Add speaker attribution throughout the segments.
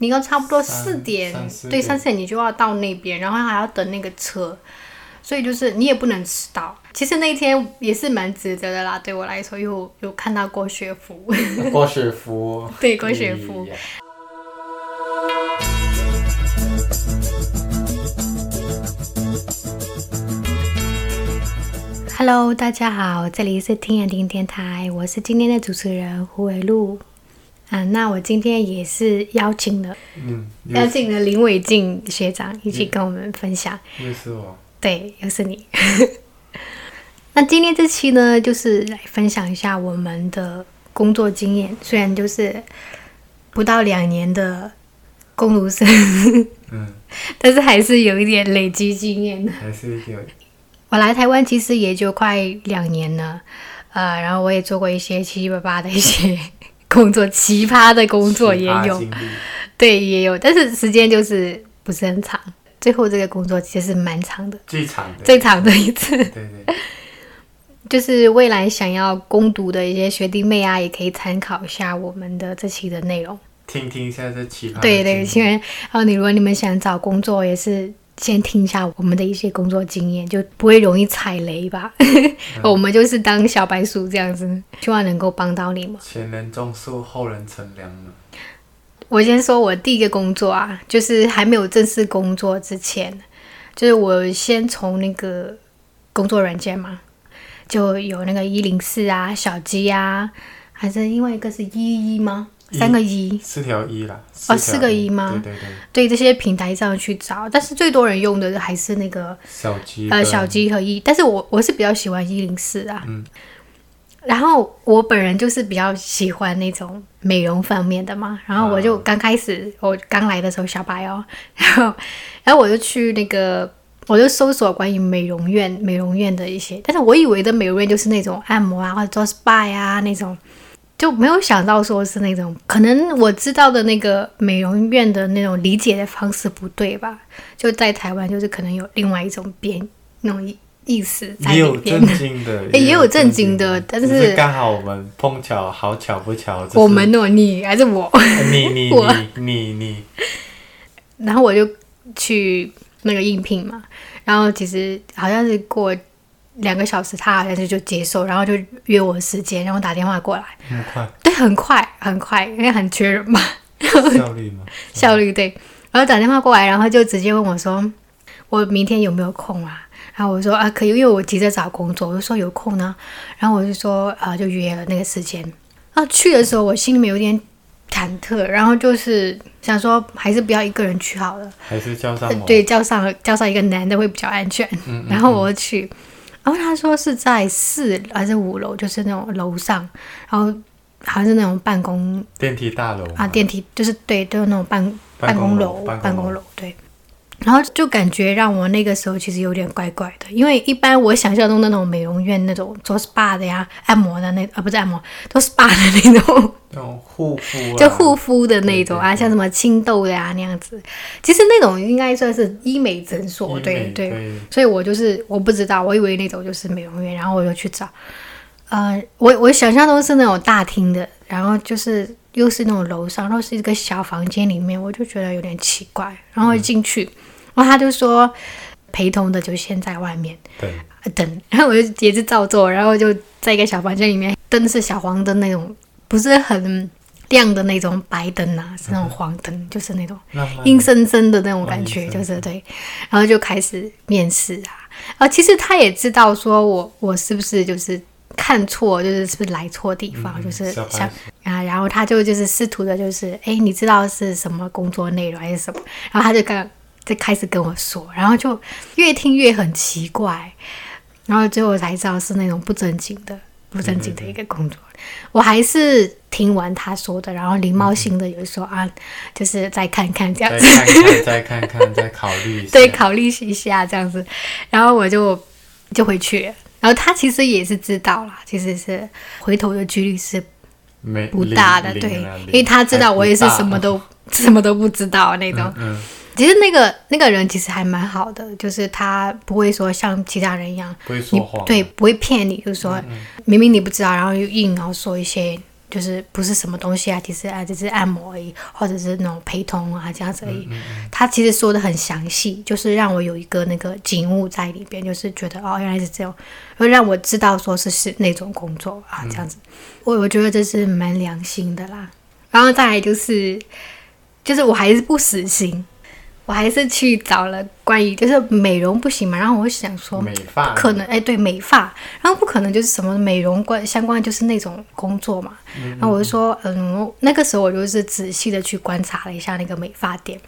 Speaker 1: 你要差不多四点
Speaker 2: 三，四
Speaker 1: 对，三四点你就要到那边，然后还要等那个车，所以就是你也不能迟到。其实那一天也是蛮值得的啦，对我来说，因为我有看到郭学福，
Speaker 2: 郭雪芙，
Speaker 1: 对郭雪芙。Hello，大家好，这里是听言听电台，我是今天的主持人胡伟露。啊，那我今天也是邀请了
Speaker 2: 嗯，
Speaker 1: 邀请了林伟静学长一起跟我们分享。
Speaker 2: 又是我，
Speaker 1: 对，又是你。那今天这期呢，就是来分享一下我们的工作经验。虽然就是不到两年的工读生，
Speaker 2: 嗯，
Speaker 1: 但是还是有一点累积经验的。
Speaker 2: 还是有
Speaker 1: 我来台湾其实也就快两年了，呃，然后我也做过一些七七八八的一些工作，奇葩的工作也有，对，也有，但是时间就是不是很长。最后这个工作其实蛮长的，
Speaker 2: 最长的，
Speaker 1: 最长的一次。
Speaker 2: 对对，
Speaker 1: 就是未来想要攻读的一些学弟妹啊，也可以参考一下我们的这期的内容。
Speaker 2: 听听一下这奇葩
Speaker 1: 对对，因为然后你如果你们想找工作，也是先听一下我们的一些工作经验，就不会容易踩雷吧。我们就是当小白鼠这样子，希望能够帮到你们。
Speaker 2: 前人种树，后人乘凉嘛。
Speaker 1: 我先说我第一个工作啊，就是还没有正式工作之前，就是我先从那个工作软件嘛，就有那个一零四啊、小鸡啊，还是另外一个是一一吗？
Speaker 2: 一
Speaker 1: 三个一，
Speaker 2: 四条一啦，
Speaker 1: 哦四个一吗？
Speaker 2: 对对对，
Speaker 1: 对这些平台上去找，但是最多人用的还是那个
Speaker 2: 小鸡
Speaker 1: 呃小鸡和一，但是我我是比较喜欢一零四啊。
Speaker 2: 嗯。
Speaker 1: 然后我本人就是比较喜欢那种美容方面的嘛，然后我就
Speaker 2: 啊
Speaker 1: 刚开始我刚来的时候小白哦，然后然后我就去那个我就搜索关于美容院美容院的一些，但是我以为的美容院就是那种按摩啊或者做 SPA 啊那种，就没有想到说是那种可能我知道的那个美容院的那种理解的方式不对吧？就在台湾就是可能有另外一种编那种意意思在
Speaker 2: 也有
Speaker 1: 里边
Speaker 2: 震。惊的，
Speaker 1: 诶 也有震
Speaker 2: 震
Speaker 1: 惊的但是
Speaker 2: 刚好我们碰巧，好巧不巧，就是
Speaker 1: 我们哦，你还是我？
Speaker 2: 你你
Speaker 1: 我
Speaker 2: 你你你，
Speaker 1: 然后我就去那个应聘嘛，然后其实好像是过两个小时，他好像是就接受，然后就约我时间，然后打电话过来，
Speaker 2: 很快
Speaker 1: 对，很快很快，因为很缺人嘛，
Speaker 2: 效率吗？
Speaker 1: 效率对，然后打电话过来，然后就直接问我说，我明天有没有空啊？然后我说啊可以，因为我急着找工作，我就说有空呢，然后我就说啊就约了那个时间。然后去的时候我心里面有点忐忑，然后就是想说还是不要一个人去好了。
Speaker 2: 还是叫上
Speaker 1: 对，叫上叫上一个男的会比较安全。
Speaker 2: 嗯，嗯
Speaker 1: 然后我去，然后他说是在四还是五楼，就是那种楼上，然后好像是那种办公
Speaker 2: 电梯大楼
Speaker 1: 啊，电梯就是对，都有那种办
Speaker 2: 办
Speaker 1: 公
Speaker 2: 楼办公
Speaker 1: 楼对。然后就感觉让我那个时候其实有点怪怪的，因为一般我想象中的那种美容院那种做 SPA 的呀、按摩的那啊不是按摩，做 SPA 的那种，
Speaker 2: 那种护肤啊，
Speaker 1: 就护肤的那种啊，
Speaker 2: 对对对
Speaker 1: 像什么清痘的呀那样子。其实那种应该算是医美诊所，对对。
Speaker 2: 对，
Speaker 1: 所以我就是我不知道，我以为那种就是美容院，然后我就去找。呃，我我想象中是那种大厅的，然后就是又是那种楼上，然后是一个小房间里面，我就觉得有点奇怪。然后一进去，然后他就说陪同的就先在外面
Speaker 2: 对，
Speaker 1: 呃等，然后我就也是照做，然后就在一个小房间里面，灯是小黄灯那种，不是很亮的那种白灯啊，是那种黄灯，就是那种。阴森森的那种感觉，就是对，然后就开始面试啊，啊，其实他也知道说我我是不是就是看错，就是是不是来错地方，
Speaker 2: 嗯
Speaker 1: 就是想啊，然后他就就是试图的，就是哎，你知道是什么工作内容还是什么？然后他就刚就开始跟我说，然后就越听越很奇怪，然后最后才知道是那种不正经的、不正经的一个工作。我还是听完他说的，然后礼貌性的有说啊，就是再看看这样
Speaker 2: 再
Speaker 1: 子。
Speaker 2: 看看，再看看，再考虑一下。
Speaker 1: 对，考虑一下这样子，然后我就就回去了。然后他其实也是知道啦，其实是回头的几率是
Speaker 2: 没
Speaker 1: 不大的，对因为他知道我也是什么都 什么都不知道那种。
Speaker 2: 嗯，
Speaker 1: 其实那个那个人其实还蛮好的，就是他不会说像其他人一样，
Speaker 2: 不会说谎。
Speaker 1: 对，不会骗你，就是说明明你不知道，然后又硬要说一些就是不是什么东西啊，其实啊只是按摩而已，或者是那种陪同啊这样子而已。他其实说的很详细，就是让我有一个那个景物在里边，就是觉得哦原来是这样，会让我知道说是是那种工作啊这样子。我我觉得这是蛮良心的啦。然后再来就是，就是我还是不死心，我还是去找了关于就是美容不行嘛，然后我想说
Speaker 2: 美发。
Speaker 1: 可能哎对美发，然后不可能就是什么美容关相关就是那种工作嘛，然后我就说嗯，那个时候我就是仔细的去观察了一下那个美发店。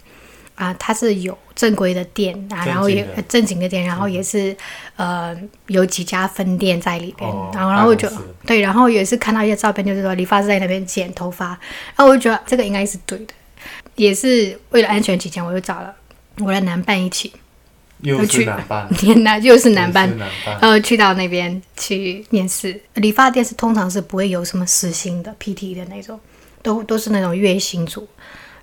Speaker 1: 啊，它是有正规的店啊，然后也
Speaker 2: 正经的
Speaker 1: 店，然后也是、呃有几家分店在里边，
Speaker 2: 哦
Speaker 1: 然后然后我就对，然后也是看到一些照片，就是说理发师在那边剪头发，然后我就觉得这个应该是对的，也是为了安全起见，我就找了我的男伴一起，
Speaker 2: 又
Speaker 1: 去
Speaker 2: 是男伴，
Speaker 1: 天哪，又是男伴
Speaker 2: 又是，男伴，
Speaker 1: 呃，去到那边去面试。理发店是通常是不会有什么时薪的 PT 的那种，都都是那种月薪组。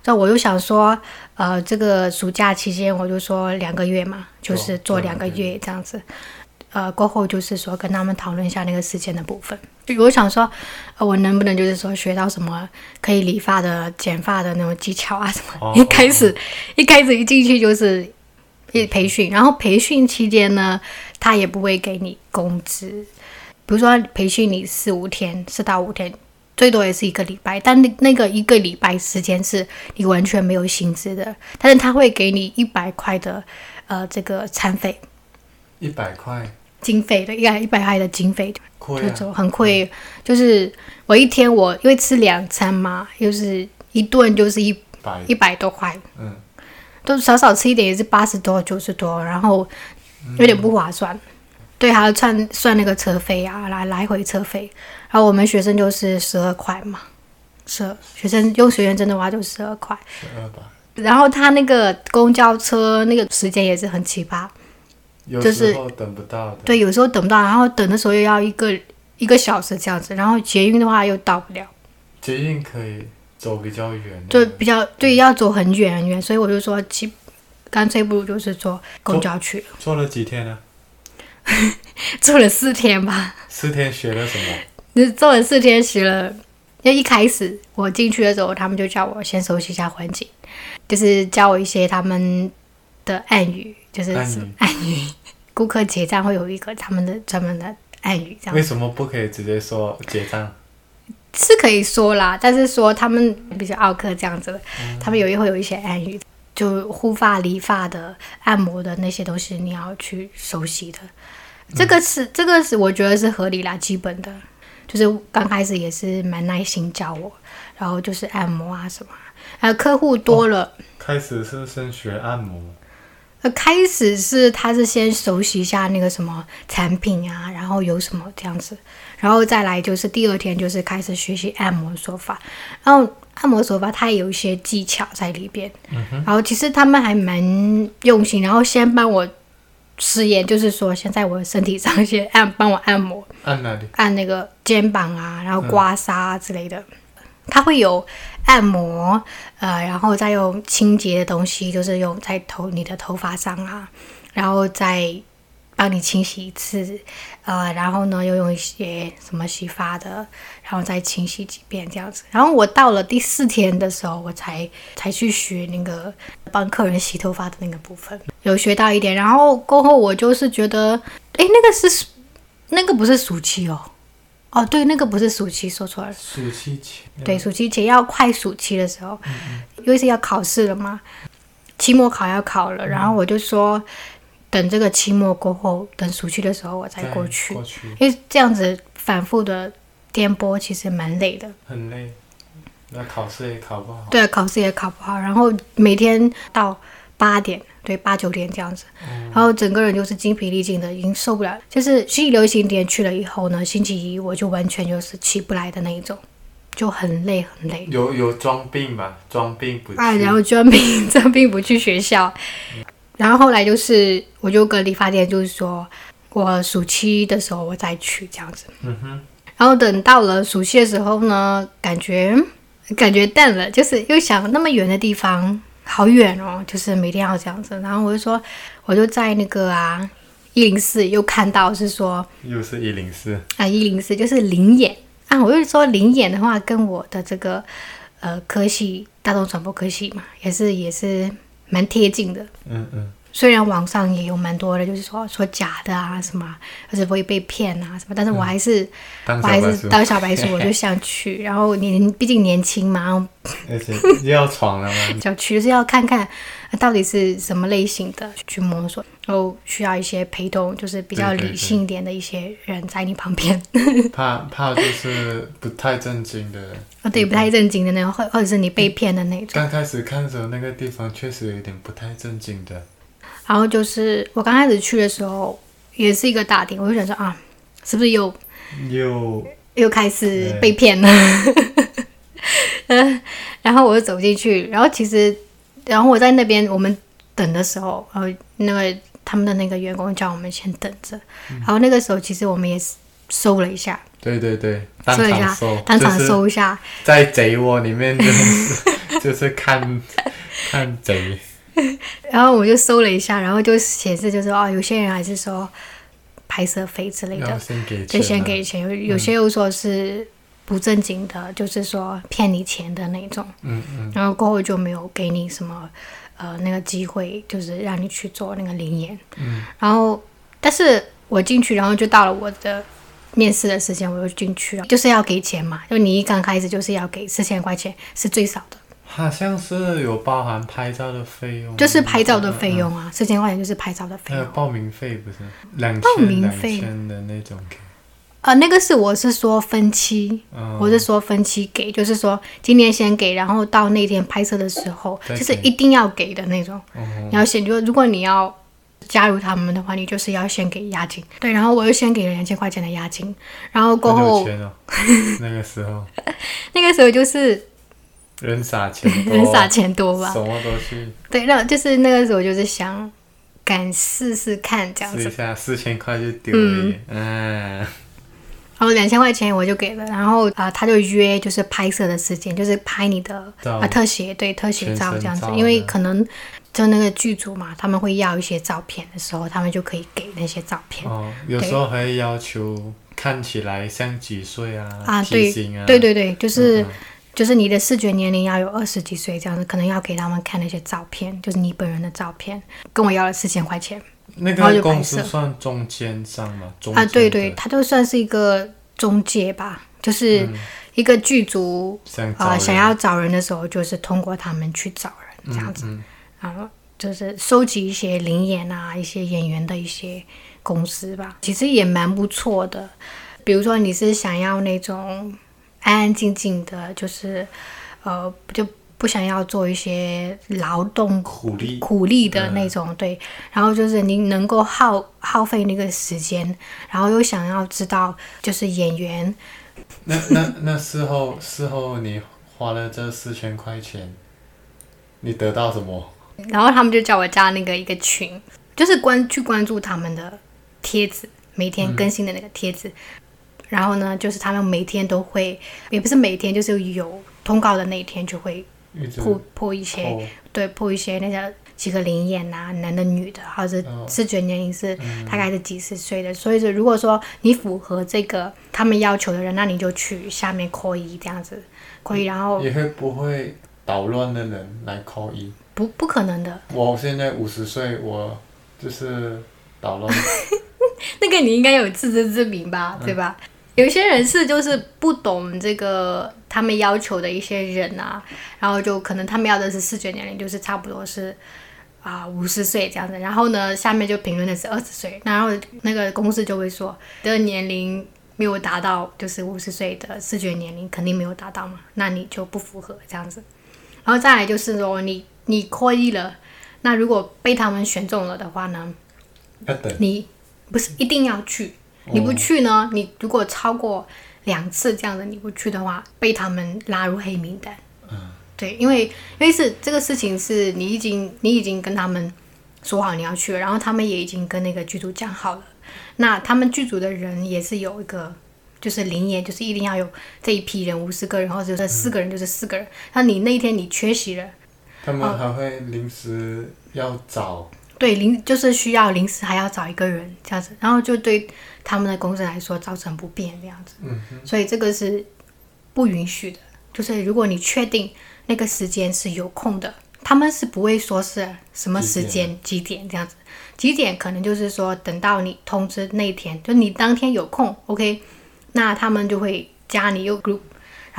Speaker 1: 那我又想说，呃，这个暑假期间我就说两个月嘛，就是做
Speaker 2: 做
Speaker 1: 两个
Speaker 2: 两个
Speaker 1: 月这样子。呃，过后就是说跟他们讨论一下那个时间的部分。就我想说，呃，我能不能就是说学到什么可以理发的、剪发的那种技巧啊什么？
Speaker 2: 哦
Speaker 1: 一开始一开始一进去就是一培训，然后培训期间呢，他也不会给你工资，比如说培训你四五天，四到五天，最多也是一个礼拜，但那那个一个礼拜时间是你完全没有薪资的，但是他会给你一百块的呃这个餐费
Speaker 2: 一百块，
Speaker 1: 经费的，一百一百块的经费，
Speaker 2: 就啊，
Speaker 1: 就走很贵，就是我一天我因为吃两餐嘛，就是一顿就是一
Speaker 2: 百。
Speaker 1: 一百多块，
Speaker 2: 嗯，
Speaker 1: 都少少吃一点也是八十多九十多，然后有点不划算。对，还要算算那个车费啊，来来回车费。然后我们学生就是十二块嘛，十二学生用学生证的话就十二块。
Speaker 2: 十二吧，
Speaker 1: 然后他那个公交车那个时间也是很奇葩，
Speaker 2: 有
Speaker 1: 就是
Speaker 2: 时候等不到的，
Speaker 1: 对，有时候等不到，然后等的时候又要一个一个小时这样子，然后捷运的话又到不了。
Speaker 2: 捷运可以走比较远的，
Speaker 1: 就比较对，要走很远很远，所以我就说，其干脆不如就是坐公交去了，
Speaker 2: 做了几天呢？
Speaker 1: 坐了四天吧，
Speaker 2: 四天学了什么？
Speaker 1: 就是坐了四天，学了。就一开始我进去的时候，他们就叫我先熟悉一下环境，就是教我一些他们的暗语，就是
Speaker 2: 暗语。
Speaker 1: 顾客结账会有一个他们的专门的暗语，这样
Speaker 2: 为什么不可以直接说结账？
Speaker 1: 是可以说啦，但是说他们比较奥客这样子的，他们有一会有一些暗语，就护发、理发的、按摩的那些东西，你要去熟悉的。这个是、这个是我觉得是合理啦，基本的，就是刚开始也是蛮耐心教我，然后就是按摩啊什么，还有客户多了。
Speaker 2: 开始是先学按摩，
Speaker 1: 呃，开始是他是先熟悉一下那个什么产品啊，然后有什么这样子，然后再来就是第二天就是开始学习按摩手法，然后按摩手法它也有一些技巧在里边，然后其实他们还蛮用心，然后先帮我试验，就是说先在我的身体上 先按帮我按摩，
Speaker 2: 按哪里？
Speaker 1: 按那个肩膀啊，然后刮痧啊之类的。它会有按摩，呃，然后再用清洁的东西，就是用在头你的头发上啊，然后再帮你清洗一次，呃，然后呢又用一些什么洗发的，然后再清洗几遍这样子。然后我到了第四天的时候，我才才去学那个帮客人洗头发的那个部分，有学到一点。然后过后我就是觉得，诶，那个是那个不是暑期哦。哦，对，那个不是暑期，说错了。
Speaker 2: 暑期前，
Speaker 1: 对，暑期前要快暑期的时候，因为是要考试了嘛，期末考要考了，然后我就说，等这个期末过后，等暑期的时候我再
Speaker 2: 再
Speaker 1: 过去，
Speaker 2: 过去
Speaker 1: 因为这样子反复的颠簸其实蛮累的。
Speaker 2: 很累，那考试也考不好。
Speaker 1: 对，考试也考不好，然后每天到八点，对，八九点这样子，然后整个人就是精疲力尽的，已经受不了。就是去流行点去了以后呢，星期一我就完全就是起不来的那一种，就很累很累。
Speaker 2: 有有装病吧？装病不去。
Speaker 1: 啊，然后装病，装病不去学校，然后后来就是我就跟理发店就是说，我暑期的时候我再去这样子。
Speaker 2: 嗯哼，
Speaker 1: 然后等到了暑期的时候呢，感觉感觉淡了，就是又想那么远的地方，好远哦，就是每天要这样子。然后我就说，我就在那个啊一零四又看到是说
Speaker 2: 又是一零四，
Speaker 1: 啊一零四就是灵眼啊，我就说灵眼的话，跟我的这个呃科系大众传播科系嘛，也是也是蛮贴近的。
Speaker 2: 嗯嗯，
Speaker 1: 虽然网上也有蛮多的，就是说说假的啊什么，或者会被骗啊什么，但是我还是、
Speaker 2: 当
Speaker 1: 我还是 当小白鼠，我就想去。然后年毕竟年轻嘛，然后
Speaker 2: 而且又要闯了吗？
Speaker 1: 想去就是要看看呃到底是什么类型的去摸索，然后需要一些陪同，就是比较理性一点的一些人在你旁边。
Speaker 2: 怕怕就是不太正经的。
Speaker 1: 啊，对，不太正经的那种，或或者是你被骗的那种。
Speaker 2: 刚开始看的时候，那个地方确实有点不太正经的。
Speaker 1: 然后就是我刚开始去的时候，也是一个大厅，我就想说啊，是不是又
Speaker 2: 又
Speaker 1: 又开始被骗了？嗯，然后我就走进去，然后其实，然后我在那边我们等的时候，然后那个他们的那个员工叫我们先等着，然后那个时候其实我们也搜了一下，
Speaker 2: 对对对，当
Speaker 1: 搜了一下
Speaker 2: 场搜，，
Speaker 1: 当场
Speaker 2: 就是
Speaker 1: 搜一下，
Speaker 2: 在贼窝里面就是 就是看看贼，
Speaker 1: 然后我就搜了一下，然后就显示就是哦，有些人还是说拍摄费之类的，就先给钱，有有些又说是不正经的，就是说骗你钱的那种，
Speaker 2: 嗯嗯，
Speaker 1: 然后过后就没有给你什么呃那个机会，就是让你去做那个灵演，
Speaker 2: 嗯，
Speaker 1: 然后但是我进去，然后就到了我的。面试的时间我就进去了，就是要给钱嘛，就你一刚开始就是要给四千块钱是最少的，
Speaker 2: 好像是有包含拍照的费用，
Speaker 1: 就是拍照的费
Speaker 2: 嗯，
Speaker 1: 用啊，四千块钱就是拍照的费用。
Speaker 2: 还有报名费不是？两
Speaker 1: 报
Speaker 2: 千报
Speaker 1: 名费。
Speaker 2: 千的那种给，
Speaker 1: 呃，那个是我是说分期，
Speaker 2: 嗯，
Speaker 1: 我是说分期给，就是说今天先给，然后到那天拍摄的时候，就是一定要给的那种。
Speaker 2: 哦。
Speaker 1: 你要先，就如果你要加入他们的话，你就是要先给押金。对，然后我又先给了两千块钱的押金，然后过后
Speaker 2: 那个时候。
Speaker 1: 那个时候就是
Speaker 2: 人傻钱多，
Speaker 1: 人傻钱多吧。
Speaker 2: 什。么都去。
Speaker 1: 对，那就是那个时候就是想敢试试看这样子。
Speaker 2: 试一。下，四千块就丢了耶，嗯，
Speaker 1: 然后两千块钱我就给了，然后啊、他就约就是拍摄的时间，就是拍你的
Speaker 2: 照。
Speaker 1: 啊特写，对特写照这样子，因为可能就那个剧组嘛，他们会要一些照片的时候，他们就可以给那些照片。
Speaker 2: 哦，有时候还会要求看起来像几岁啊，
Speaker 1: 啊，
Speaker 2: 体
Speaker 1: 对对对对，就是、
Speaker 2: 嗯
Speaker 1: 就是你的视觉年龄要有二十几岁这样子，可能要给他们看那些照片，就是你本人的照片，跟我要了四千块钱
Speaker 2: 那个公司算中间商吗，中
Speaker 1: 啊，对对，他就算是一个中介吧，就是
Speaker 2: 嗯
Speaker 1: 一个剧组啊、
Speaker 2: 想
Speaker 1: 要找人的时候，就是通过他们去找人这样子，
Speaker 2: 嗯
Speaker 1: 然后就是收集一些灵演啊、一些演员的一些公司吧，其实也蛮不错的。比如说你是想要那种安安静静的，就是呃就不想要做一些劳动
Speaker 2: 苦力，
Speaker 1: 苦力的那种，对。然后就是你能够耗耗费那个时间，然后又想要知道就是演员
Speaker 2: 那那那事后事后你花了这四千块钱，你得到什么？
Speaker 1: 然后他们就叫我加那个一个群，就是关去关注他们的帖子，每天更新的那个贴纸。然后呢，就是他们每天都会，也不是每天，就是有通告的那一天就会
Speaker 2: 一直
Speaker 1: 铺铺一些，
Speaker 2: 扣
Speaker 1: 对，破一些那个几个灵眼啊，男的女的，或者
Speaker 2: 哦
Speaker 1: 视觉年龄是大概是几十岁的。所以说，如果说你符合这个他们要求的人，那你就去下面扣一这样子，扣一，然后
Speaker 2: 也会不会捣乱的人来扣一？
Speaker 1: 不不可能的，
Speaker 2: 我现在五十岁，我就是捣乱，
Speaker 1: 那个你应该有自知之明吧，对吧？有一些人是就是不懂这个他们要求的一些人啊，然后就可能他们要的是视觉年龄，就是差不多是啊五十岁这样子，然后呢下面就评论的是二十岁，然后那个公司就会说这个年龄没有达到，就是五十岁的视觉年龄肯定没有达到嘛，那你就不符合这样子。然后再来就是说你你扩一了，那如果被他们选中了的话呢，你不是一定要去，你不去呢，你如果超过两次这样的你不去的话，被他们拉入黑名单。嗯对，因为因为是这个事情是你已经你已经跟他们说好你要去了，然后他们也已经跟那个剧组讲好了，那他们剧组的人也是有一个。就是灵验，就是一定要有这一批人五十个人，或者是四个人就是四个人。那你那一天你缺席了，
Speaker 2: 他们还会临时要找
Speaker 1: 对临就是需要临时还要找一个人这样子，然后就对他们的公司来说造成不便这样子，
Speaker 2: 嗯
Speaker 1: 所以这个是不允许的。就是如果你确定那个时间是有空的，他们是不会说是什么时间几点这样子，几点可能就是说等到你通知那一天，就你当天有空，OK，那他们就会加你又 group，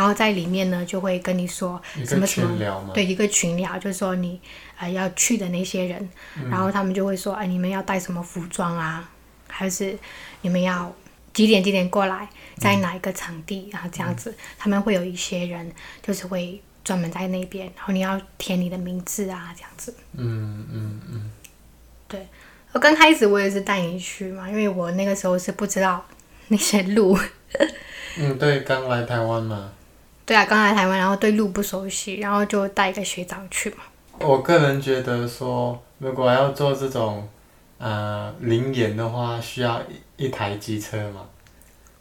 Speaker 1: 然后在里面呢就会跟你说什么什么
Speaker 2: 群聊嘛，
Speaker 1: 对一个群聊，就是说你呃要去的那些人，然后他们就会说，哎、你们要带什么服装啊，还是你们要几点几点过来，在哪一个场地啊，这样子，他们会有一些人就是会专门在那边，然后你要填你的名字啊，这样子。
Speaker 2: 嗯嗯嗯，
Speaker 1: 我刚开始我也是带你去嘛，因为我那个时候是不知道那些路，
Speaker 2: 嗯，对，刚来台湾嘛，
Speaker 1: 对啊，刚来台湾，然后对路不熟悉，然后就带一个学长去嘛。
Speaker 2: 我个人觉得说，如果要做这种呃灵演的话，需要一一台机车嘛。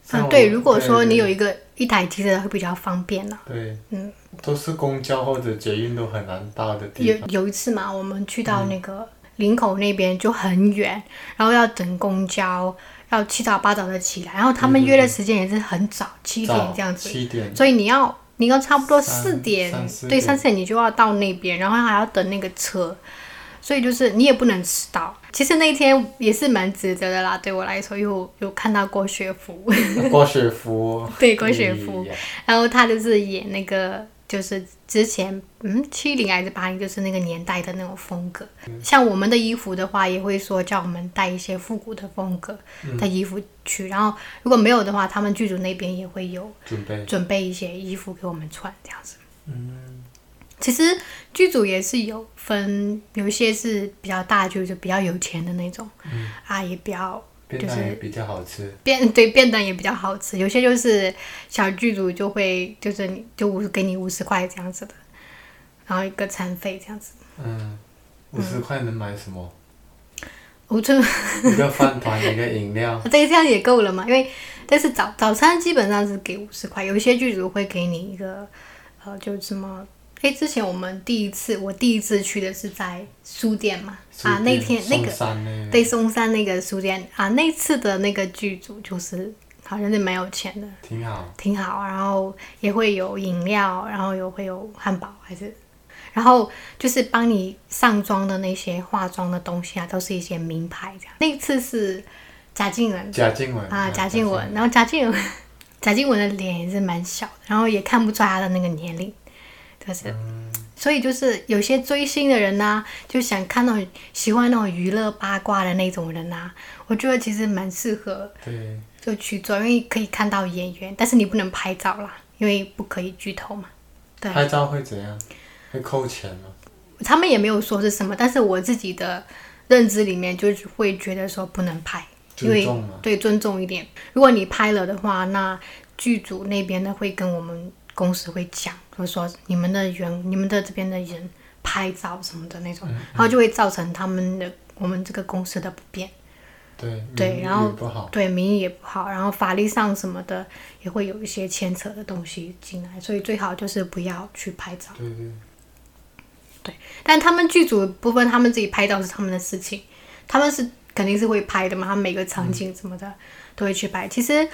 Speaker 2: 像
Speaker 1: 嗯，对，如果说你有一个一台机车会比较方便呢、
Speaker 2: 对，
Speaker 1: 嗯，
Speaker 2: 都是公交或者捷运都很难到的地
Speaker 1: 有
Speaker 2: 方。
Speaker 1: 有一次嘛，我们去到那个林口那边就很远，然后要等公交，要七早八早的起来，然后他们约的时间也是很早，七点这样子，
Speaker 2: 七点，
Speaker 1: 所以你要你要差不多四点对，三四点。你就要到那边，然后还要等那个车，所以就是你也不能迟到。其实那一天也是蛮值得的啦，对我来说，因为我有看到郭雪芙，
Speaker 2: 郭雪芙，
Speaker 1: 对郭雪芙。然后他就是演那个，就是之前嗯七零还是八零，就是那个年代的那种风格。像我们的衣服的话，也会说叫我们带一些复古的风格的衣服去。然后如果没有的话，他们剧组那边也会有
Speaker 2: 准备，
Speaker 1: 准备一些衣服给我们穿，这样子。嗯，其实剧组也是有分，有一些是比较大就是比较有钱的那种，啊，也比较
Speaker 2: 便当也比较好吃。
Speaker 1: 便对便当也比较好吃，有些就是小剧组就会就是你就五给你五十块这样子的，然后一个餐费这样子。
Speaker 2: 嗯，五十块能买什么？
Speaker 1: 我就
Speaker 2: 一个饭团，一个饮料。
Speaker 1: 这这样也够了嘛？因为但是早早餐基本上是给五十块，有一些剧组会给你一个呃，就什么。哎，之前我们第一次，我第一次去的是在书店嘛，啊，那天那个对松山那个书店啊，那次的那个剧组就是好像是蛮有钱的，
Speaker 2: 挺好。
Speaker 1: 挺好，然后也会有饮料，然后有会有汉堡，还是，然后就是帮你上妆的那些化妆的东西啊，都是一些名牌这样。那次是贾静雯
Speaker 2: 贾静雯
Speaker 1: 啊，贾静雯，然后贾静雯，贾静雯的脸也是蛮小的，然后也看不出她的那个年龄，就是。所以就是有些追星的人呐、就想看那种喜欢那种娱乐八卦的那种人呐、我觉得其实蛮适合
Speaker 2: 对，
Speaker 1: 就去做，因为可以看到演员，但是你不能拍照啦，因为不可以剧透嘛。对，
Speaker 2: 拍照会怎样？会扣钱吗？
Speaker 1: 他们也没有说是什么，但是我自己的认知里面就是会觉得说不能拍，因为
Speaker 2: 尊重嘛。
Speaker 1: 对尊重一点。如果你拍了的话，那剧组那边呢会跟我们公司会讲，就是说你们的员、你们的这边的人拍照什么的那种，然后就会造成他们的我们这个公司的不便。
Speaker 2: 对
Speaker 1: 对然后。对名誉也不好，然后法律上什么的也会有一些牵扯的东西进来，所以最好就是不要去拍照。
Speaker 2: 对对，
Speaker 1: 但他们剧组的部分，他们自己拍照是他们的事情，他们是肯定是会拍的嘛，他们每个场景什么的、都会去拍。其实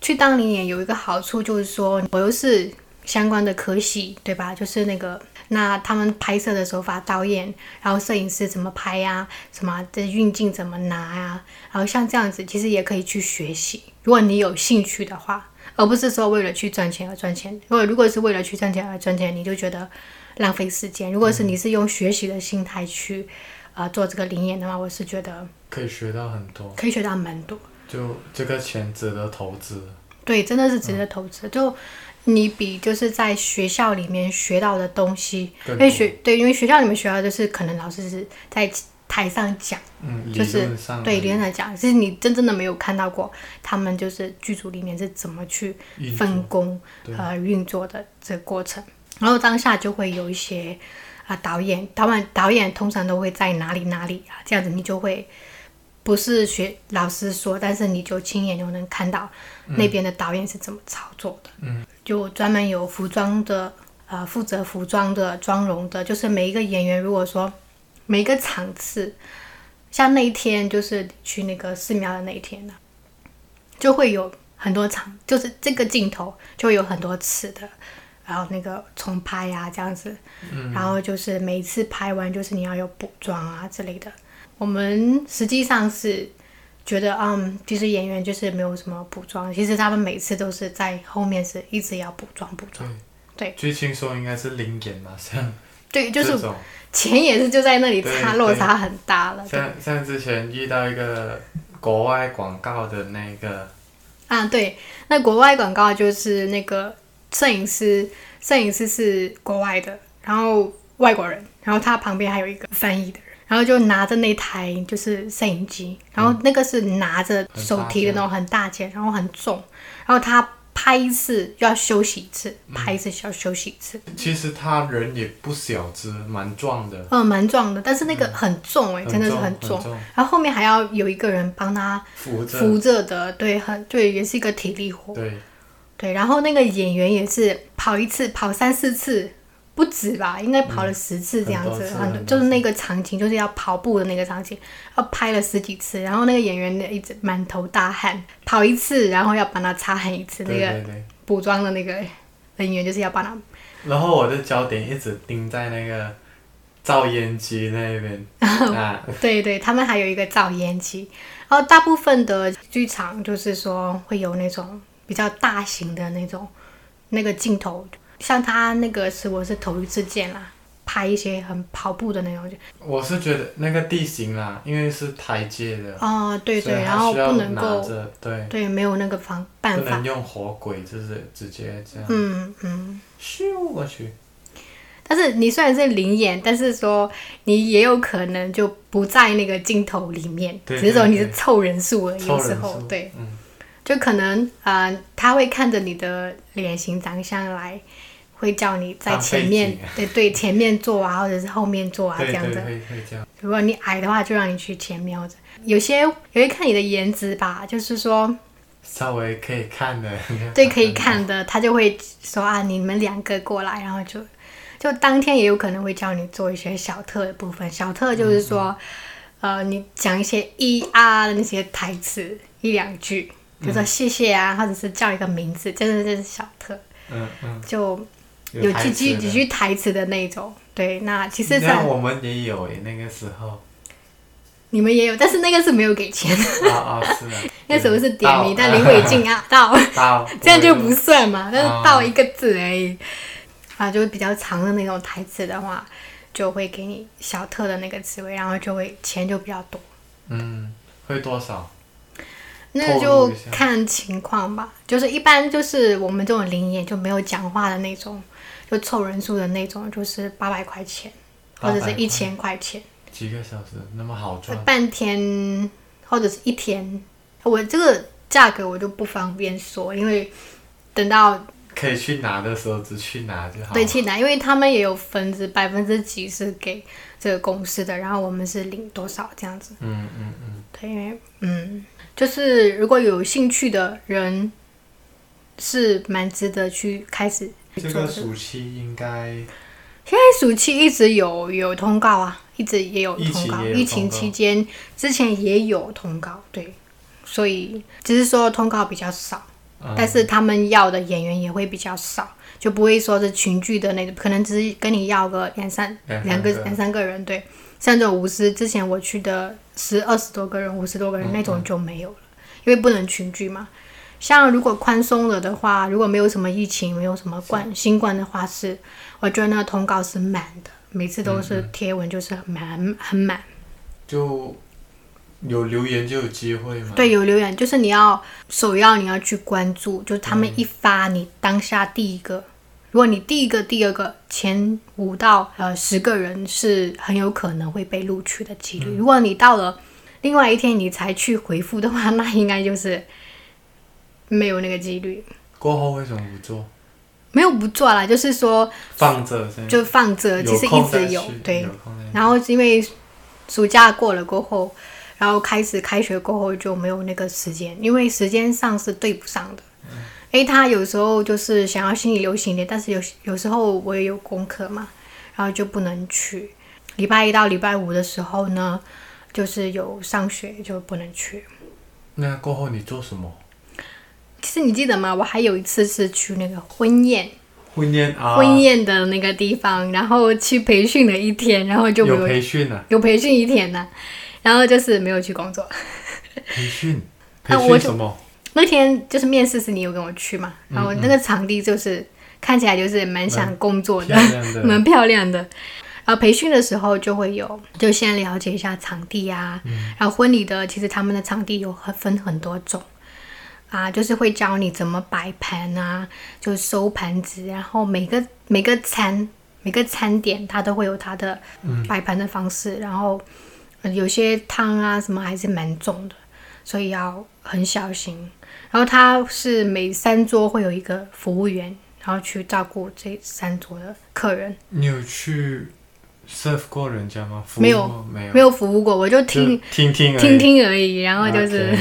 Speaker 1: 去当领演有一个好处就是说，我又是相关的科系，对吧？就是那个那他们拍摄的手法，导演，然后摄影师怎么拍呀、什么这运镜怎么拿呀、然后像这样子，其实也可以去学习。如果你有兴趣的话，而不是说为了去赚钱而赚钱。如果如果是为了去赚钱而赚钱，你就觉得浪费时间。如果是你是用学习的心态去呃做这个灵演的话，我是觉得
Speaker 2: 可以学到很多，
Speaker 1: 可以学到蛮多。
Speaker 2: 就这个钱值得投资。
Speaker 1: 对，真的是值得投资。就你比就是在学校里面学到的东西，因为学对，因为学校里面学到就是可能老师是在台上讲，
Speaker 2: 嗯，
Speaker 1: 就是对
Speaker 2: 而已。
Speaker 1: 理论来讲，其实你真正的没有看到过他们就是剧组里面是怎么去分工
Speaker 2: 对。
Speaker 1: 呃运作的这个过程，然后当下就会有一些啊、导演，导演导演通常都会在哪里哪里啊，这样子你就会不是学老师说，但是你就亲眼就能看到那边的导演是怎么操作的，
Speaker 2: 嗯，
Speaker 1: 就专门有服装的呃负责服装的妆容的，就是每一个演员如果说每一个场次。像那一天就是去那个寺庙的那一天呢、就会有很多场，就是这个镜头就会有很多次的，然后那个重拍啊这样子，然后就是每一次拍完就是你要有补妆啊之类的。我们实际上是觉得，嗯，其实演员就是没有什么补妆，其实他们每次都是在后面是一直要补妆补妆。对。
Speaker 2: 据听说应该是零演嘛，像
Speaker 1: 对，就是，钱也是就在那里差落差很大了。
Speaker 2: 像像之前遇到一个国外广告的那个，
Speaker 1: 啊，对，那国外广告就是那个摄影师，摄影师是国外的，然后外国人，然后他旁边还有一个翻译的人，然后就拿着那台就是摄影机，然后那个是拿着手提的那种很大件，然后很重，然后他拍一次要休息一次，拍一次要休息一次，
Speaker 2: 其实他人也不小只，蛮壮的，
Speaker 1: 嗯，蛮壮的，但是那个很重哎、真的是
Speaker 2: 很
Speaker 1: 很重，
Speaker 2: 很重。
Speaker 1: 然后后面还要有一个人帮他
Speaker 2: 扶着，
Speaker 1: 扶着的，对，很对，也是一个体力活。
Speaker 2: 对，
Speaker 1: 对，然后那个演员也是跑一次，跑三四次不止吧，应该跑了十次这样子，
Speaker 2: 很多
Speaker 1: 就是那个场景，就是要跑步的那个场景，要拍了十几次，然后那个演员一直满头大汗，跑一次，然后要帮他擦汗一次，那个。补妆的那个人员就是要帮他，
Speaker 2: 然后我的焦点一直盯在那个造烟机那边啊，
Speaker 1: 对对，他们还有一个造烟机，然后大部分的剧场就是说会有那种比较大型的那种那个镜头，像他那个是我是头一次见啦，拍一些很跑步的那种，就
Speaker 2: 我是觉得那个地形啦，因为是台阶的，
Speaker 1: 哦对对，然后不能够，
Speaker 2: 对，
Speaker 1: 对没有那个方办法
Speaker 2: 不能，用火轨，就是直接这样
Speaker 1: 嗯嗯。
Speaker 2: 咻过去。
Speaker 1: 但是你虽然是灵眼，但是说你也有可能就不在那个镜头里面，
Speaker 2: 对
Speaker 1: 只是说你是凑人数而已。有时候对，
Speaker 2: 嗯，
Speaker 1: 就可能呃，他会看着你的脸型长相来，会叫你在前面
Speaker 2: 景，
Speaker 1: 对对，前面坐啊，或者是后面坐啊这样子。如果你矮的话，就让你去前面或者有些也会看你的颜值吧，就是说
Speaker 2: 稍微可以看的，
Speaker 1: 对可以看的，他就会说啊，你们两个过来，然后就就当天也有可能会叫你做一些小特的部分。小特就是说，呃，你讲一些一啊的那些台词一两句，比如说谢谢啊，或者是叫一个名字，真的就是小特，
Speaker 2: 嗯嗯，
Speaker 1: 就有几句几句台词的那种。对，那其实
Speaker 2: 那
Speaker 1: 在
Speaker 2: 我们也有诶，那个时候
Speaker 1: 你们也有，但是那个是没有给钱的，
Speaker 2: 啊啊是的，
Speaker 1: 那时候是点名，但林伟静啊 到。
Speaker 2: 到
Speaker 1: 这样就不算嘛，但是
Speaker 2: 啊
Speaker 1: 到一个字而已。啊，就是比较长的那种台词的话，就会给你小特的那个职位，然后就会钱就比较多。
Speaker 2: 嗯，会多少？
Speaker 1: 那就看情况吧，就是一般就是我们这种灵演就没有讲话的那种，就凑人数的那种，就是八百块钱或者是一千块钱，
Speaker 2: 几个小时那么好赚？
Speaker 1: 半天或者是一天。我这个价格我就不方便说，因为等到
Speaker 2: 可以去拿的时候只去拿就好。
Speaker 1: 对，去拿，因为他们也有分子，百分之几是给这个公司的，然后我们是领多少这样子。
Speaker 2: 嗯嗯嗯，
Speaker 1: 对，因为嗯，就是如果有兴趣的人，是蛮值得去开始
Speaker 2: 这个暑期应该
Speaker 1: 现在暑期一直有有通告啊，一直也有通告。
Speaker 2: 疫情
Speaker 1: 期间之前也有通告，对，所以只是说通告比较少，
Speaker 2: 嗯
Speaker 1: 但是他们要的演员也会比较少，就不会说是群聚的那种，可能只是跟你要个两三
Speaker 2: 两
Speaker 1: 两个两三个人，对。像这种五十之前我去的十二十多个人、五十多个人
Speaker 2: 嗯
Speaker 1: 那种就没有了，因为不能群聚嘛。像如果宽松了的话，如果没有什么疫情，没有什么冠新冠的话是，我觉得那个通告是满的，每次都
Speaker 2: 嗯
Speaker 1: 是贴文就是很满很满。
Speaker 2: 就有留言就有机会嘛。
Speaker 1: 对，有留言就是你要首要你要去关注，就是他们
Speaker 2: 嗯
Speaker 1: 一发你当下第一个，如果你第一个、第二个前五到呃十个人是很有可能会被录取的几
Speaker 2: 嗯
Speaker 1: 率。如果你到了另外一天你才去回复的话，那应该就是没有那个几率。
Speaker 2: 过后为什么不做？
Speaker 1: 没有不做啦，就是说
Speaker 2: 放着，
Speaker 1: 就放着，其实一直有对然后因为暑假过了过后，然后开始开学过后就没有那个时间，因为时间上是对不上的。诶，他有时候就是想要心里流行一点，但是有有时候我也有功课嘛，然后就不能去。礼拜一到礼拜五的时候呢，就是有上学就不能去。
Speaker 2: 那过后你做什么？
Speaker 1: 其实你记得吗？我还有一次是去那个婚宴，
Speaker 2: 婚宴啊，
Speaker 1: 婚宴的那个地方，然后去培训了一天，然后就没
Speaker 2: 有
Speaker 1: 有
Speaker 2: 培训啊，
Speaker 1: 有培训一天呢、然后就是没有去工作。
Speaker 2: 培训，培
Speaker 1: 那我就
Speaker 2: 训什么？
Speaker 1: 那天就是面试时你有跟我去嘛，然后那个场地就是看起来就是蛮想工作的，蛮漂亮的。然后培训的时候就会有，就先了解一下场地啊，然后婚礼的其实他们的场地有很分很多种啊，就是会教你怎么摆盘啊，就收盘子，然后每个每个餐每个餐点它都会有它的摆盘的方式，然后呃有些汤啊什么还是蛮重的，所以要很小心。然后它是每三桌会有一个服务员，然后去照顾这三桌的客人。
Speaker 2: 你有去 serve 过人家吗？服务
Speaker 1: 没有
Speaker 2: 过没有，
Speaker 1: 没有服务过，我就
Speaker 2: 就
Speaker 1: 听
Speaker 2: 听听而已
Speaker 1: 听，而已。然后就是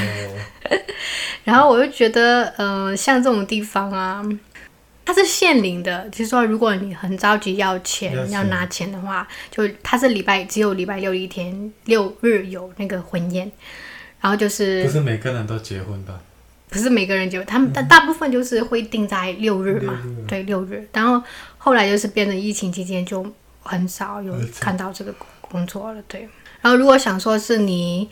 Speaker 1: 然后我就觉得，呃，像这种地方啊，它是限龄的，就是说，如果你很着急要钱
Speaker 2: 要
Speaker 1: 拿钱的话，就它是礼拜只有礼拜六一天，六日有那个婚宴，然后就是
Speaker 2: 不是每个人都结婚吧？
Speaker 1: 不是每个人就他们大大部分就是会定在六日嘛，对六日，然后后来就是变成疫情期间就很少有看到这个工作了，对。然后如果想说是你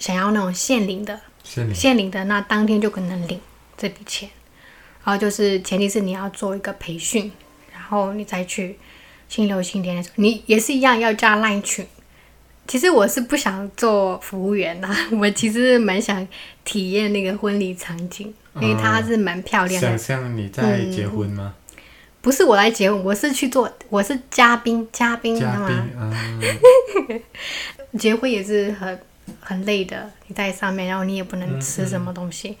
Speaker 1: 想要那种限龄的，
Speaker 2: 限领
Speaker 1: 现领的，那当天就可能领这笔钱，然后就是前提是你要做一个培训，然后你再去新流新店的时候，你也是一样要加 line 群。其实我是不想做服务员啦，我其实蛮想体验那个婚礼场景，因为它是蛮漂亮的。
Speaker 2: 想象你在结婚吗？
Speaker 1: 不是我来结婚，我是去做，我是嘉宾，嘉宾，你知道
Speaker 2: 嘉宾
Speaker 1: 吗？
Speaker 2: 啊，
Speaker 1: 结婚也是很很累的，你在上面，然后你也不能吃什么东西。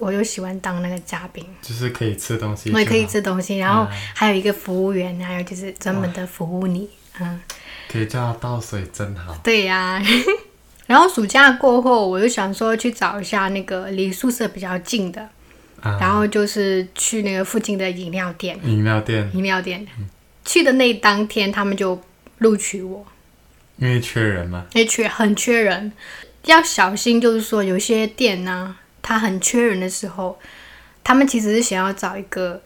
Speaker 1: 我就喜欢当那个嘉宾，
Speaker 2: 就是可以吃东西，
Speaker 1: 我也可以，吃东西，然后
Speaker 2: 嗯
Speaker 1: 还有一个服务员，还有就是专门的服务你，嗯，
Speaker 2: 可以叫他倒水，真好。
Speaker 1: 对呀、然后暑假过后，我就想说去找一下那个离宿舍比较近的，
Speaker 2: 啊，
Speaker 1: 然后就是去那个附近的饮料店，
Speaker 2: 饮料店，
Speaker 1: 饮料店。去的那当天，他们就录取我，
Speaker 2: 因为缺人嘛，
Speaker 1: 也缺很缺人，要小心。就是说，有些店呢、它很缺人的时候，他们其实是想要找一个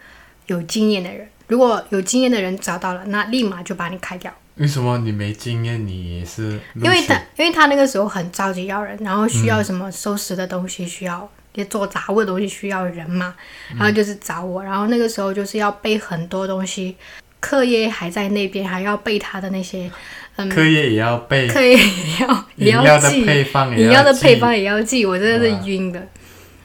Speaker 1: 有经验的人。如果有经验的人找到了，那立马就把你开掉。
Speaker 2: 为什么你没经验，你也是？
Speaker 1: 因为他因为他那个时候很着急要人，然后需要什么收拾的东西，需要也做杂物的东西需要人嘛，然后就是找我，然后那个时候就是要背很多东西，课业还在那边，还要背他的那些嗯
Speaker 2: 课业也要背，
Speaker 1: 课业也要也
Speaker 2: 饮料的
Speaker 1: 记，
Speaker 2: 配方也
Speaker 1: 饮料的
Speaker 2: 记
Speaker 1: 配方也要记，我真的是晕的。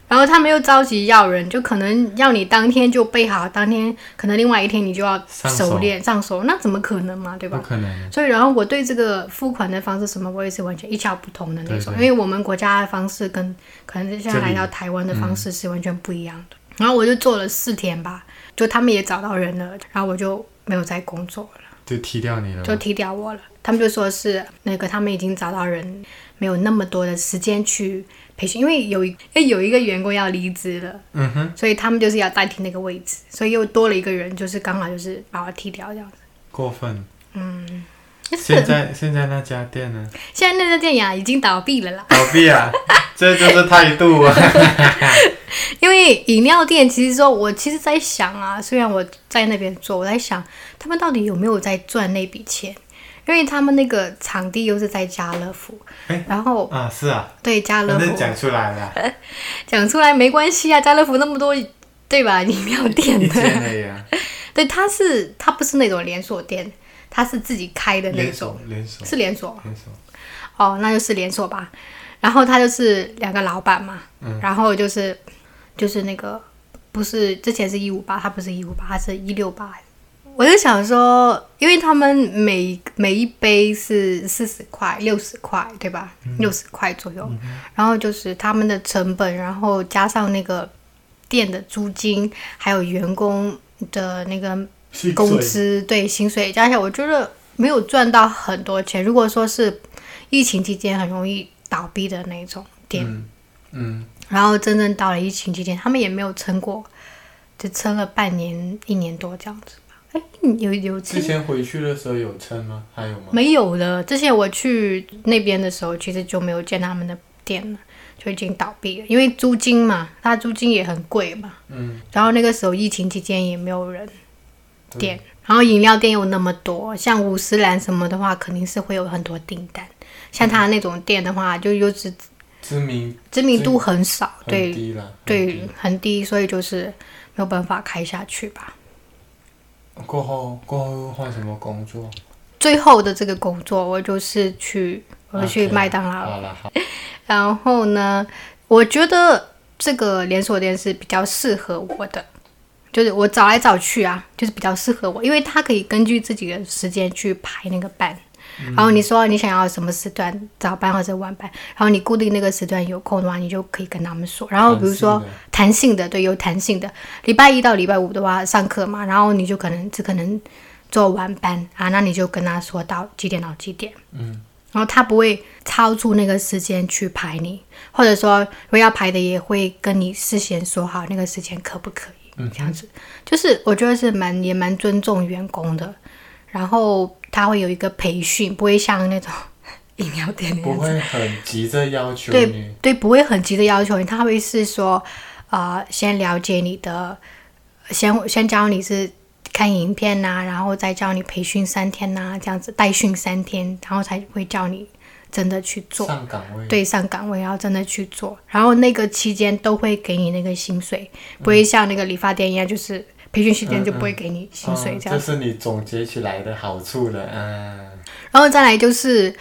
Speaker 1: 然后他们又着急要人，就可能要你当天就备好，当天可能另外一天你就要熟练上手，那怎么可能嘛，对吧
Speaker 2: 不？可能。
Speaker 1: 所以，然后我对这个付款的方式什么，我也是完全一窍不通的那种，
Speaker 2: 对对
Speaker 1: 因为我们国家的方式跟可能现在来到台湾的方式是完全不一样的。然后我就做了四天吧，就他们也找到人了，然后我就没有在工作了，
Speaker 2: 就踢掉你了，
Speaker 1: 就踢掉我了。他们就说是那个他们已经找到人，没有那么多的时间去培训，因为有一因为有一个员工要离职了，
Speaker 2: 嗯哼，
Speaker 1: 所以他们就是要代替那个位置，所以又多了一个人，就是刚好就是把我踢掉这样子。
Speaker 2: 过分。
Speaker 1: 嗯，
Speaker 2: 现在 现在那家店呢？
Speaker 1: 现在那家店呀已经倒闭了啦。
Speaker 2: 倒闭啊，这就是态度啊。
Speaker 1: 因为饮料店，其实说，我其实在想啊，虽然我在那边做，我在想他们到底有没有在赚那笔钱，因为他们那个场地又是在家乐福，
Speaker 2: 哎
Speaker 1: 然后
Speaker 2: 啊，是啊，
Speaker 1: 对家乐福。
Speaker 2: 讲出来了，
Speaker 1: 讲出来没关系啊，家乐福那么多，对吧？饮料店的，对，它是它不是那种连锁店，它是自己开的那
Speaker 2: 连
Speaker 1: 种
Speaker 2: 锁，连锁
Speaker 1: 是连锁
Speaker 2: 连锁，
Speaker 1: 哦，那就是连锁吧。然后他就是两个老板嘛，
Speaker 2: 嗯
Speaker 1: 然后就是就是那个不是之前是一五八，他不是一五八，他是一六八。我就想说，因为他们每每一杯是四十块、六十块，对吧？
Speaker 2: 嗯
Speaker 1: 六十块左右。然后就是他们的成本，然后加上那个店的租金，还有员工的那个
Speaker 2: 薪
Speaker 1: 工资对薪水加起来，我觉得没有赚到很多钱。如果说是疫情期间很容易倒闭的那种店，
Speaker 2: 嗯嗯，
Speaker 1: 然后真正到了疫情期间，他们也没有撑过，就撑了半年、一年多这样子吧。嗯有有
Speaker 2: 之前回去的时候有撑吗？还有吗？
Speaker 1: 没有了。之前我去那边的时候，其实就没有见他们的店了，就已经倒闭了，因为租金嘛，它租金也很贵嘛。
Speaker 2: 嗯，
Speaker 1: 然后那个时候疫情期间也没有人
Speaker 2: 对
Speaker 1: 店，然后饮料店又那么多，像五十兰什么的话，肯定是会有很多订单。像他那种店的话，就优质
Speaker 2: 知名
Speaker 1: 知名度很少，
Speaker 2: 很
Speaker 1: 对
Speaker 2: 低了。
Speaker 1: 对，很低，所以就是没有办法开下去吧。
Speaker 2: 过后过后换什么工作？
Speaker 1: 最后的这个工作，我就是去，我去麦当劳了。
Speaker 2: 好了，好，
Speaker 1: 然后呢，我觉得这个连锁店是比较适合我的，就是我找来找去啊，就是比较适合我，因为他可以根据自己的时间去排那个班。然后你说你想要什么时段，早班或者晚班，然后你固定那个时段有空的话，你就可以跟他们说。然后比如说弹性的，对，有弹性的，礼拜一到礼拜五的话上课嘛，然后你就可能只可能做晚班啊，那你就跟他说到几点到几点。
Speaker 2: 嗯，
Speaker 1: 然后他不会超出那个时间去排你，或者说如果要排的也会跟你事先说好那个时间可不可以，
Speaker 2: 嗯
Speaker 1: 这样子，就是我觉得是蛮也蛮尊重员工的，然后他会有一个培训，不会像那种 饮料店那
Speaker 2: 不
Speaker 1: 样子，
Speaker 2: 会很急着要求
Speaker 1: 对
Speaker 2: 你。
Speaker 1: 对，不会很急着要求你，他会是说，呃，先了解你的，先先教你是看影片呐、然后再教你培训三天呐、这样子代训三天，然后才会叫你真的去做。
Speaker 2: 上岗位，
Speaker 1: 对上岗位，然后真的去做，然后那个期间都会给你那个薪水，不会像那个理发店一样，就是培训期间就不会给你薪水
Speaker 2: 嗯
Speaker 1: 这样子。
Speaker 2: 这是你总结起来的好处了，嗯，
Speaker 1: 然后再来就是，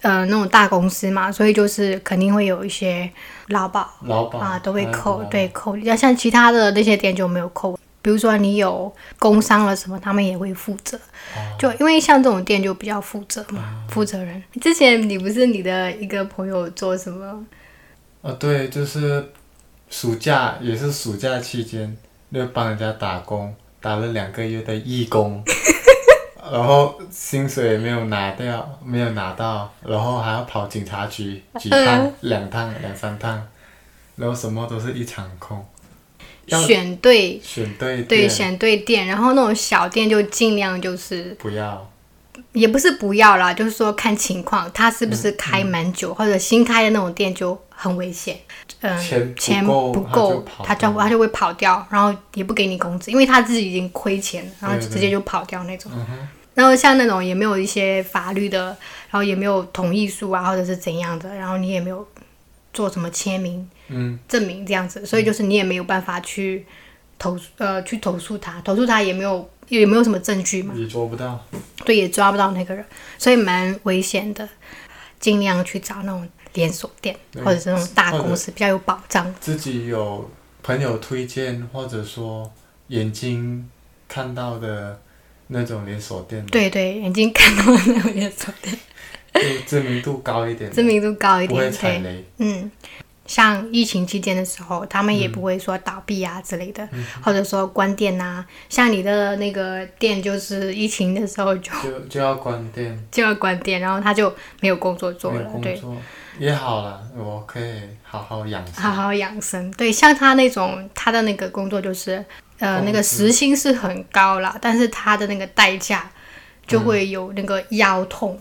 Speaker 1: 呃，那种大公司嘛，所以就是肯定会有一些劳保
Speaker 2: 劳保
Speaker 1: 啊都会扣，对扣。要像其他的那些店就没有扣，比如说你有工伤了什么，他们也会负责。就因为像这种店就比较负责嘛，负责人。之前你不是你的一个朋友做什么？
Speaker 2: 哦，对，就是暑假也是暑假期间，就帮人家打工，打了两个月的义工，然后薪水也没有拿掉，没有拿到，然后还要跑警察局几趟、两趟、两三趟，然后什么都是一场空。要
Speaker 1: 选对
Speaker 2: 选对
Speaker 1: 对，选对店，然后那种小店就尽量就是，
Speaker 2: 不要，
Speaker 1: 也不是不要啦，就是说看情况，他是不是开蛮
Speaker 2: 嗯
Speaker 1: 久，或者新开的那种店就很危险。嗯，
Speaker 2: 钱
Speaker 1: 钱
Speaker 2: 不
Speaker 1: 不够
Speaker 2: 够他就跑，
Speaker 1: 他就会跑掉，然后也不给你工资，因为他自己已经亏钱了，然后
Speaker 2: 对对。
Speaker 1: 直接就跑掉那种。然后像那种也没有一些法律的，然后也没有同意书啊，或者是怎样的，然后你也没有做什么签名
Speaker 2: 嗯，
Speaker 1: 证明这样子，所以就是你也没有办法去投呃去投诉他，投诉他也没有也没有什么证据嘛，
Speaker 2: 也抓不到，
Speaker 1: 对，也抓不到那个人，所以蛮危险的。尽量去找那种连锁店或者是那种大公司，比较有保障。
Speaker 2: 自己有朋友推荐，或者说眼睛看到的那种连锁店，
Speaker 1: 对对，眼睛看到的那种连锁店，
Speaker 2: 就知名度高一点，
Speaker 1: 知名度高一
Speaker 2: 不会踩雷。
Speaker 1: 嗯。像疫情期间的时候，他们也不会说倒闭啊之类的，或者说关店啊。像你的那个店，就是疫情的时候就
Speaker 2: 就就要关店，
Speaker 1: 就要关店，然后他就没有工作做了，对，
Speaker 2: 也好了，我可以好好养
Speaker 1: 好
Speaker 2: 生。
Speaker 1: 好养生。对，像他那种他的那个工作就是，呃，那个时薪是很高了，但是他的那个代价就会有那个腰痛。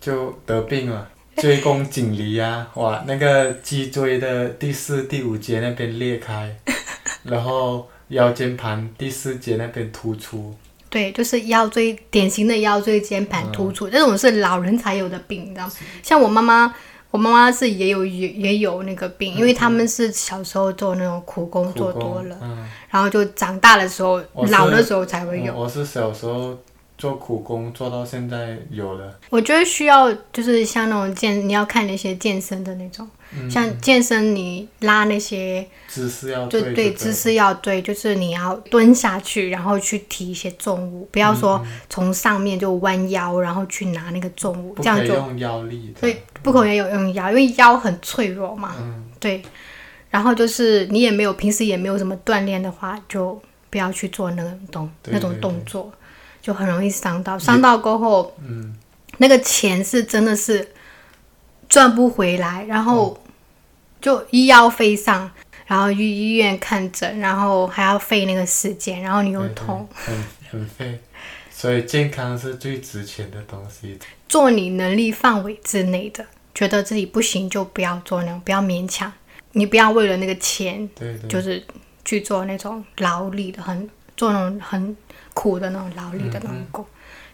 Speaker 2: 就得病了，椎弓颈离啊，哇，那个脊椎的第四、第五节那边裂开，然后腰间盘第四节那边突出，
Speaker 1: 对，就是腰椎典型的腰椎间盘突出，这种是老人才有的病，你知道吗？像我妈妈，我妈妈是也有也也有那个病，因为他们是小时候做那种苦工做多了，
Speaker 2: 嗯，
Speaker 1: 然后就长大的时候老的时候才会有。
Speaker 2: 我我是小时候做苦工做到现在有了，
Speaker 1: 我觉得需要就是像那种健，你要看那些健身的那种，
Speaker 2: 嗯。
Speaker 1: 像健身你拉那些，
Speaker 2: 姿势要
Speaker 1: 就
Speaker 2: 对
Speaker 1: 对姿势要对，就是你要蹲下去，然后去提一些重物，不要说从上面就弯腰，然后去拿那个重物，
Speaker 2: 不
Speaker 1: 这样就
Speaker 2: 可以用腰力的。
Speaker 1: 对，不可以有用腰，因为腰很脆弱嘛。
Speaker 2: 嗯。
Speaker 1: 对，然后就是你也没有平时也没有什么锻炼的话，就不要去做那个动
Speaker 2: 对
Speaker 1: 那种
Speaker 2: 对
Speaker 1: 动作，就很容易伤到。伤到过后，
Speaker 2: 嗯，
Speaker 1: 那个钱是真的是赚不回来，然
Speaker 2: 哦
Speaker 1: 后就医药费上，然后去医院看诊，然后还要费那个时间，然后你又痛，
Speaker 2: 很很费。所以健康是最值钱的东西。
Speaker 1: 做你能力范围之内的，觉得自己不行就不要做那种，不要勉强。你不要为了那个钱，
Speaker 2: 对对，
Speaker 1: 就是去做那种劳力的，很做那种很苦的那种劳力的那种工。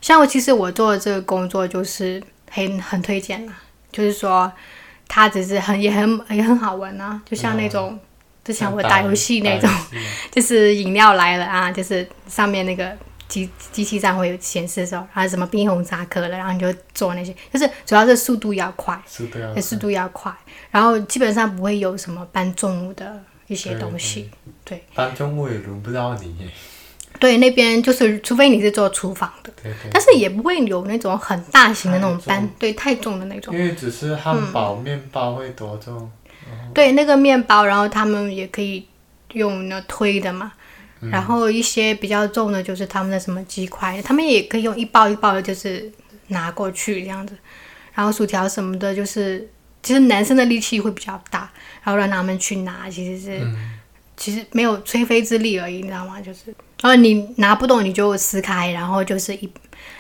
Speaker 1: 像我其实我做的这个工作就是很很推荐啦，就是说它只是很也很也很好玩啊，就像那种之前我打游戏那种，就是饮料来了啊，就是上面那个。机机器上会有显示说，然后什么冰红茶可乐，然后你就做那些，就是主要是速度要快，
Speaker 2: 速度要
Speaker 1: 速度要快，然后基本上不会有什么搬重物的一些东西，对。
Speaker 2: 搬重物也轮不到你。
Speaker 1: 对，那边就是除非你是做厨房的，
Speaker 2: 对对。
Speaker 1: 但是也不会有那种很大型的那种班，对，太重的那种。
Speaker 2: 因为只是汉堡、面包会多重。
Speaker 1: 对，那个面包，然后他们也可以用那推的嘛。然后一些比较重的，就是他们的什么鸡块，他们也可以用一包一包的，就是拿过去这样子。然后薯条什么的，就是其实男生的力气会比较大，然后让他们去拿，其实是其实没有吹飞之力而已，你知道吗？就是，然后你拿不动你就撕开，然后就是一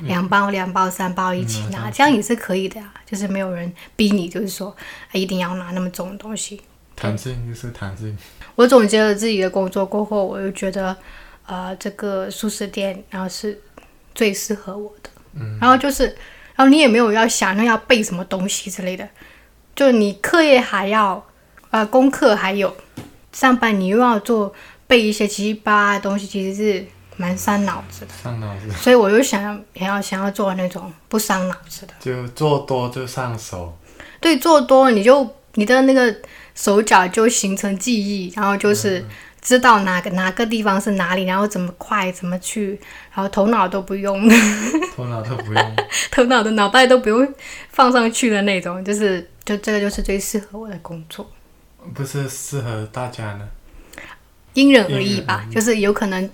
Speaker 1: 两包、两包、三包一起拿，这样也是可以的呀。就是没有人逼你，就是说一定要拿那么重的东西。
Speaker 2: 弹性就是弹性。
Speaker 1: 我总结了自己的工作过后，我就觉得，呃，这个素食店然后是最适合我的。嗯。然后就是，然后你也没有要想那要背什么东西之类的，就你课业还要，呃，功课还有，上班你又要做背一些七七八八的东西，其实是蛮伤脑子的。
Speaker 2: 伤脑子。
Speaker 1: 所以我就想要，想要想要做那种不伤脑子的。
Speaker 2: 就做多就上手。
Speaker 1: 对，做多你就你的那个。手脚就形成记忆，然后就是知道哪个哪个地方是哪里，然后怎么快怎么去，然后头脑都不用，
Speaker 2: 头脑都不用，
Speaker 1: 头脑的脑袋都不用放上去的那种，就是就这个就是最适合我的工作，
Speaker 2: 不是适合大家呢，
Speaker 1: 因人而异吧，就是有可能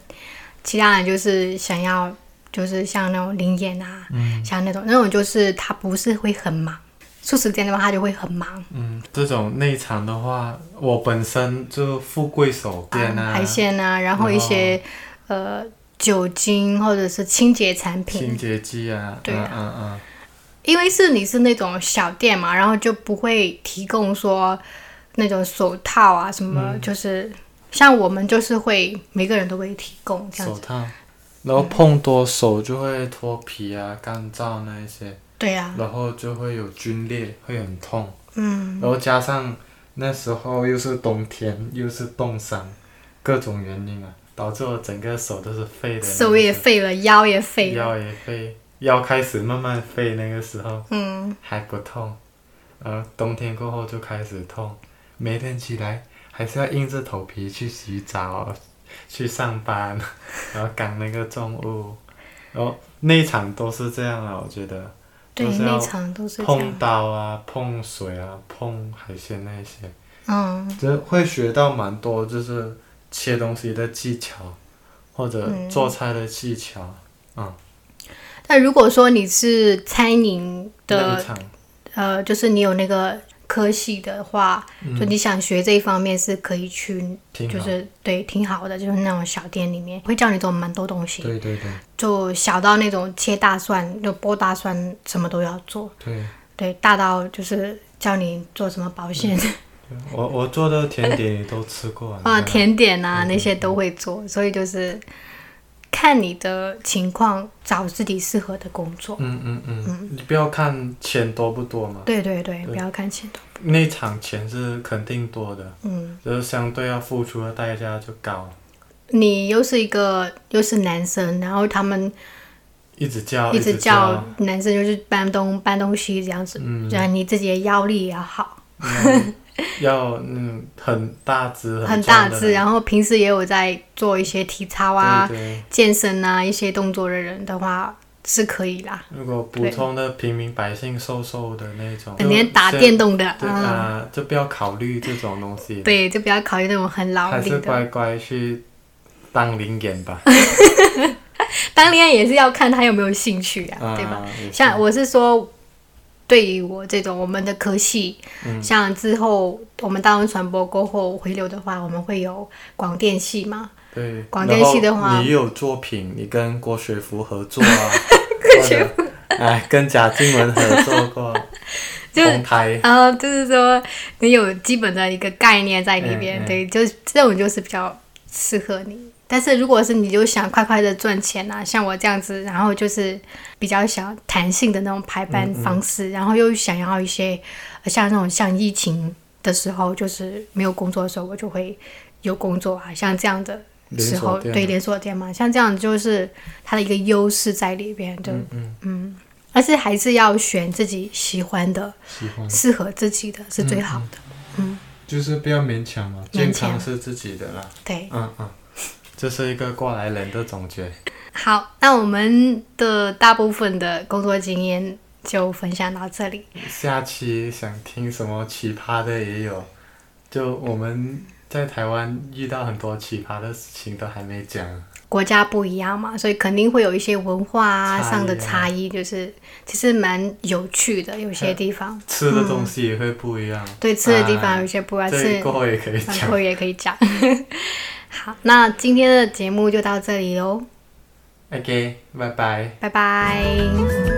Speaker 1: 其他人就是想要就是像那种灵演啊，嗯，像那种那种就是他不是会很忙。出时间的话，他就会很忙。
Speaker 2: 嗯，这种内场的话，我本身就富贵手店啊，
Speaker 1: 海鲜啊，然后一些呃酒精或者是清洁产品，
Speaker 2: 清洁剂啊，
Speaker 1: 对，
Speaker 2: 嗯嗯。
Speaker 1: 因为是你是那种小店嘛，然后就不会提供说那种手套啊什么，就是像我们就是会每个人都会提供这样
Speaker 2: 子。手套，然后碰多手就会脱皮啊，干燥那一些。
Speaker 1: 对呀，
Speaker 2: 然后就会有皲裂，会很痛。
Speaker 1: 嗯，
Speaker 2: 然后加上那时候又是冬天，又是冻伤，各种原因啊，导致我整个手都是废的。
Speaker 1: 手也废了，腰也废了。
Speaker 2: 腰也废，腰开始慢慢废，那个时候，
Speaker 1: 嗯，
Speaker 2: 还不痛，呃，冬天过后就开始痛，每天起来还是要硬着头皮去洗澡，去上班，然后赶那个重物，然后那场都是这样啊，我觉得。
Speaker 1: 对，那场都是
Speaker 2: 碰刀啊，碰水啊，碰海鲜那些，
Speaker 1: 嗯，
Speaker 2: 就会学到蛮多，就是切东西的技巧，或者做菜的技巧，嗯。
Speaker 1: 但如果说你是餐饮的，呃，就是你有那个。科系的话，就你想学这一方面是可以去，就是对，挺好的，就是那种小店里面会教你做蛮多东西。
Speaker 2: 对对对。
Speaker 1: 就小到那种切大蒜，就剥大蒜，什么都要做。
Speaker 2: 对。
Speaker 1: 对，大到就是教你做什么保险。
Speaker 2: 我我做的甜点你都吃过
Speaker 1: 啊，甜点啊那些都会做，所以就是。看你的情况，找自己适合的工作。
Speaker 2: 嗯嗯嗯，你不要看钱多不多嘛。
Speaker 1: 对对对，不要看钱多。
Speaker 2: 那场钱是肯定多的，
Speaker 1: 嗯，
Speaker 2: 就是相对要付出的代价就高。
Speaker 1: 你又是一个又是男生，然后他们
Speaker 2: 一直叫
Speaker 1: 一
Speaker 2: 直
Speaker 1: 叫男生就是搬东搬东西这样子，
Speaker 2: 嗯，
Speaker 1: 然后你自己的腰力也要好。
Speaker 2: 要嗯很大只
Speaker 1: 很大只，然后平时也有在做一些体操啊、健身啊一些动作的人的话是可以啦。
Speaker 2: 如果普通的平民百姓瘦瘦的那种，
Speaker 1: 整天打电动的
Speaker 2: 啊，就不要考虑这种东西。
Speaker 1: 对，就不要考虑那种很劳
Speaker 2: 力的。还是乖乖去当零演吧。
Speaker 1: 当零演也是要看他有没有兴趣啊，对吧？像我是说。对于我这种我们的科系，像之后我们大众传播过后回流的话，我们会有广电系嘛，
Speaker 2: 对，
Speaker 1: 广电系的话
Speaker 2: 你有作品，你跟郭学福合作啊，郭学福。哎，跟贾静雯合作过，
Speaker 1: 就是然后就是说你有基本的一个概念在里边，对，就是这种就是比较适合你。但是如果是你就想快快的赚钱啊，像我这样子，然后就是比较想弹性的那种排班方式，然后又想要一些呃像那种像疫情的时候，就是没有工作的时候，我就会有工作啊，像这样的时候，
Speaker 2: 连
Speaker 1: 对连锁店嘛，像这样就是它的一个优势在里边，就
Speaker 2: 嗯嗯，
Speaker 1: 而是还是要选自己喜欢的、
Speaker 2: 喜欢，
Speaker 1: 适合自己的是最好的。嗯。
Speaker 2: 就是不要勉强嘛，
Speaker 1: 勉
Speaker 2: 健
Speaker 1: 强
Speaker 2: 康是自己的啦，
Speaker 1: 对，
Speaker 2: 嗯嗯，这是一个过来人的总结，
Speaker 1: 好，那我们的大部分的工作经验就分享到这里。
Speaker 2: 下期想听什么奇葩的也有，就我们在台湾遇到很多奇葩的事情都还没讲，
Speaker 1: 国家不一样嘛，所以肯定会有一些文化上的差异，就是其实蛮有趣的。有些地方
Speaker 2: 吃的东西也会不一样，
Speaker 1: 对吃的地方
Speaker 2: 啊
Speaker 1: 有些不一样，
Speaker 2: 这
Speaker 1: 是
Speaker 2: 过后也可以讲。
Speaker 1: 过后。也可以讲。好，那今天的节目就到这里喽
Speaker 2: ，OK，拜拜。
Speaker 1: 拜拜。